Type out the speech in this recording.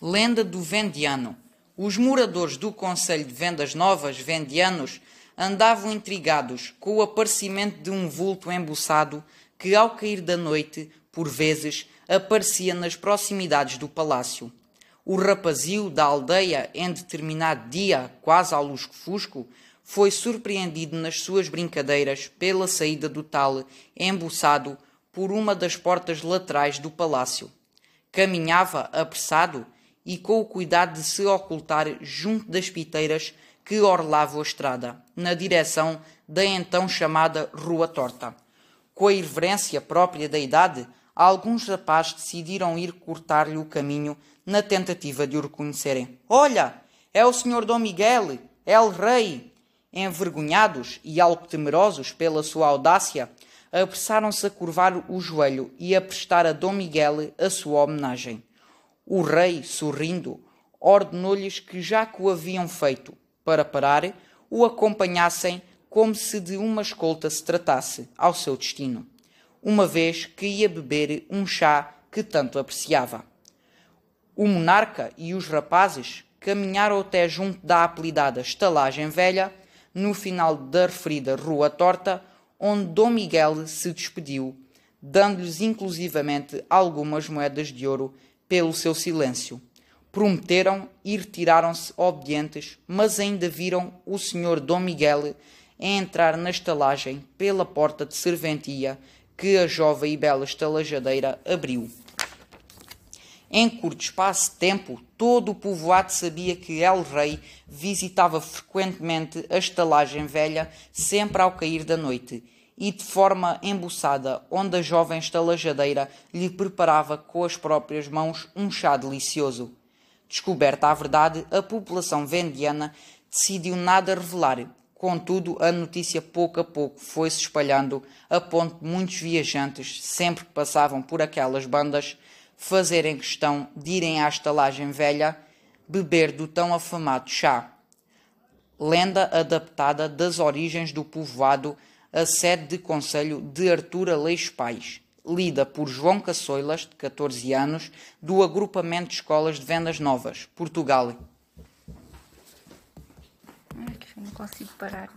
Lenda do Vendiano. Os moradores do Conselho de Vendas Novas, vendianos, andavam intrigados com o aparecimento de um vulto embuçado que, ao cair da noite, por vezes, aparecia nas proximidades do palácio. O rapazio da aldeia, em determinado dia, quase ao lusco-fusco, foi surpreendido nas suas brincadeiras pela saída do tal embuçado por uma das portas laterais do palácio. Caminhava apressado e com o cuidado de se ocultar junto das piteiras que orlavam a estrada, na direção da então chamada Rua Torta. Com a irreverência própria da idade, alguns rapazes decidiram ir cortar-lhe o caminho na tentativa de o reconhecerem. Olha, é o senhor Dom Miguel, é o rei, envergonhados e algo temerosos pela sua audácia, apressaram-se a curvar o joelho e a prestar a Dom Miguel a sua homenagem. O rei, sorrindo, ordenou-lhes que, já que o haviam feito para parar, o acompanhassem como se de uma escolta se tratasse ao seu destino, uma vez que ia beber um chá que tanto apreciava. O monarca e os rapazes caminharam até junto da apelidada estalagem velha no final da referida Rua Torta, onde Dom Miguel se despediu, dando-lhes inclusivamente algumas moedas de ouro pelo seu silêncio. Prometeram e retiraram-se obedientes, mas ainda viram o senhor Dom Miguel entrar na estalagem pela porta de serventia que a jovem e bela estalajadeira abriu. Em curto espaço de tempo, todo o povoado sabia que El Rei visitava frequentemente a estalagem velha, sempre ao cair da noite, e de forma embuçada, onde a jovem estalajadeira lhe preparava com as próprias mãos um chá delicioso. Descoberta a verdade, a população vendiana decidiu nada revelar. Contudo, a notícia pouco a pouco foi se espalhando, a ponto de muitos viajantes, sempre que passavam por aquelas bandas, fazerem questão de irem à estalagem velha beber do tão afamado chá. Lenda adaptada das origens do povoado, a sede de conselho de Artur Aleixo Pais, lida por João Caçoilas, de 14 anos, do agrupamento de escolas de vendas novas, Portugal. Ai, que não consigo parar.